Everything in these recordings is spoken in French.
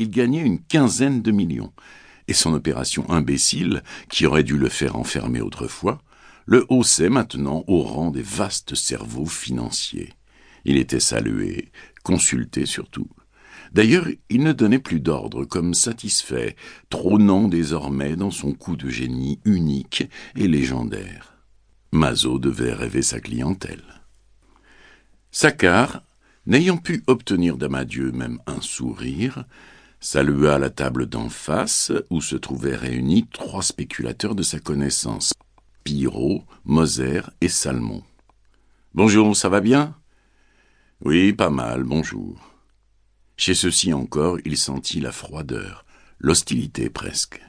il gagnait une quinzaine de millions. Et son opération imbécile, qui aurait dû le faire enfermer autrefois, le haussait maintenant au rang des vastes cerveaux financiers. Il était salué, consulté surtout. D'ailleurs, il ne donnait plus d'ordre comme satisfait, trônant désormais dans son coup de génie unique et légendaire. Mazo devait rêver sa clientèle. Saccard, n'ayant pu obtenir d'Amadieu même un sourire, salua la table d'en face où se trouvaient réunis trois spéculateurs de sa connaissance, Pirot, Moser et Salmon. Bonjour, ça va bien? Oui, pas mal, bonjour. Chez ceux-ci encore, il sentit la froideur, l'hostilité presque.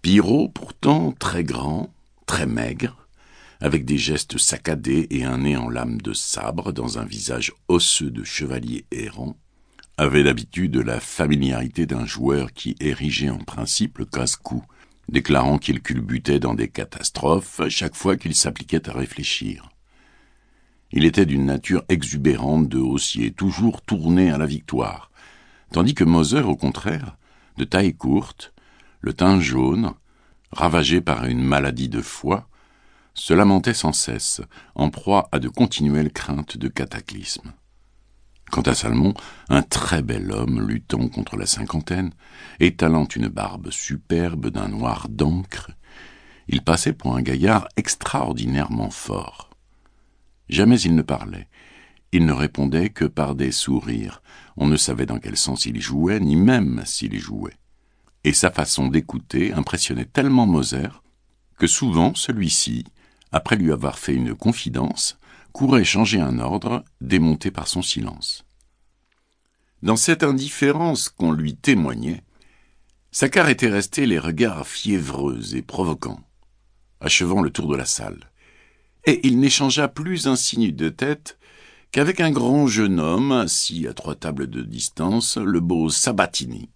Pirot, pourtant très grand, très maigre, avec des gestes saccadés et un nez en lame de sabre dans un visage osseux de chevalier errant, avait l'habitude de la familiarité d'un joueur qui érigeait en principe le casse-cou, déclarant qu'il culbutait dans des catastrophes chaque fois qu'il s'appliquait à réfléchir. Il était d'une nature exubérante de haussier, toujours tourné à la victoire, tandis que Moser, au contraire, de taille courte, le teint jaune, ravagé par une maladie de foie, se lamentait sans cesse, en proie à de continuelles craintes de cataclysme. Quant à Salmon, un très bel homme luttant contre la cinquantaine, étalant une barbe superbe d'un noir d'encre, il passait pour un gaillard extraordinairement fort. Jamais il ne parlait. Il ne répondait que par des sourires. On ne savait dans quel sens il jouait, ni même s'il jouait. Et sa façon d'écouter impressionnait tellement Moser que souvent celui-ci, après lui avoir fait une confidence, courait changer un ordre, démonté par son silence. Dans cette indifférence qu'on lui témoignait, Saccard était resté les regards fiévreux et provoquants, achevant le tour de la salle et il n'échangea plus un signe de tête qu'avec un grand jeune homme assis à trois tables de distance, le beau Sabatini,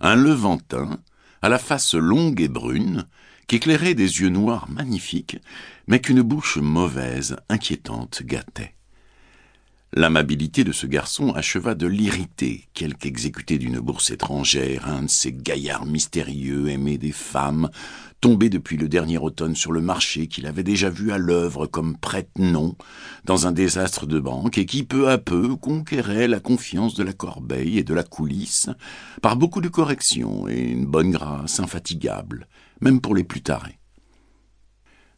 un Levantin, à la face longue et brune, qui éclairait des yeux noirs magnifiques, mais qu'une bouche mauvaise, inquiétante, gâtait. L'amabilité de ce garçon acheva de l'irriter, quelque exécuté d'une bourse étrangère, un de ces gaillards mystérieux aimés des femmes, tombé depuis le dernier automne sur le marché qu'il avait déjà vu à l'œuvre comme prête-nom dans un désastre de banque et qui peu à peu conquérait la confiance de la corbeille et de la coulisse par beaucoup de corrections et une bonne grâce infatigable, même pour les plus tarés.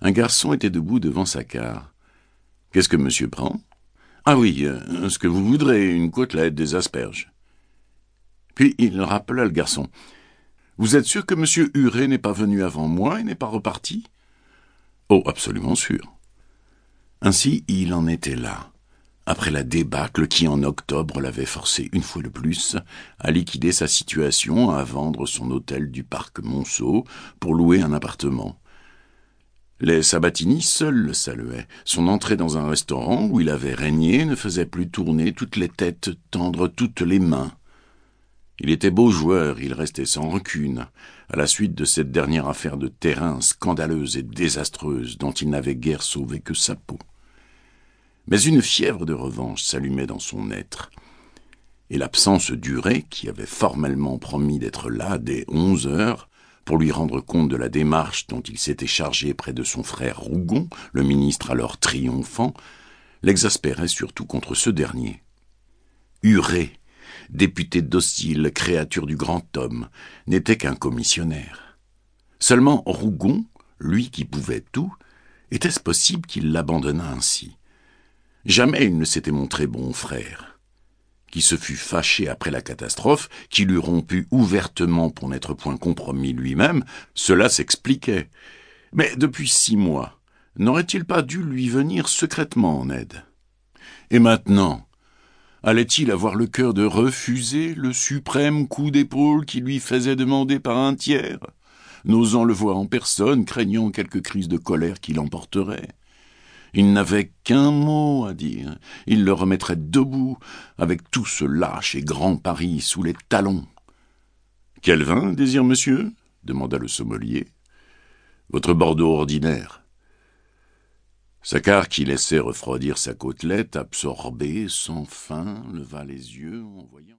Un garçon était debout devant sa carte. Qu'est-ce que monsieur prend? Ah oui, euh, ce que vous voudrez, une côtelette, des asperges. Puis il rappela le garçon. Vous êtes sûr que M. Huré n'est pas venu avant moi et n'est pas reparti? Oh, absolument sûr. Ainsi, il en était là, après la débâcle qui, en octobre, l'avait forcé une fois de plus à liquider sa situation, à vendre son hôtel du parc Monceau pour louer un appartement. Les Sabatini seuls le saluaient. Son entrée dans un restaurant où il avait régné ne faisait plus tourner toutes les têtes, tendre toutes les mains. Il était beau joueur, il restait sans rancune, à la suite de cette dernière affaire de terrain scandaleuse et désastreuse dont il n'avait guère sauvé que sa peau. Mais une fièvre de revanche s'allumait dans son être, et l'absence durée, qui avait formellement promis d'être là dès onze heures, pour lui rendre compte de la démarche dont il s'était chargé près de son frère Rougon, le ministre alors triomphant, l'exaspérait surtout contre ce dernier. Huré, député docile, créature du grand homme, n'était qu'un commissionnaire. Seulement Rougon, lui qui pouvait tout, était-ce possible qu'il l'abandonnât ainsi? Jamais il ne s'était montré bon frère qui se fût fâché après la catastrophe, qui l'eût rompu ouvertement pour n'être point compromis lui-même, cela s'expliquait. Mais depuis six mois, n'aurait-il pas dû lui venir secrètement en aide? Et maintenant, allait-il avoir le cœur de refuser le suprême coup d'épaule qui lui faisait demander par un tiers, n'osant le voir en personne, craignant quelque crise de colère qui l'emporterait? Il n'avait qu'un mot à dire. Il le remettrait debout, avec tout ce lâche et grand Paris sous les talons. Quel vin désire monsieur? demanda le sommelier. Votre Bordeaux ordinaire. Saccard, qui laissait refroidir sa côtelette, absorbé, sans fin, leva les yeux en voyant.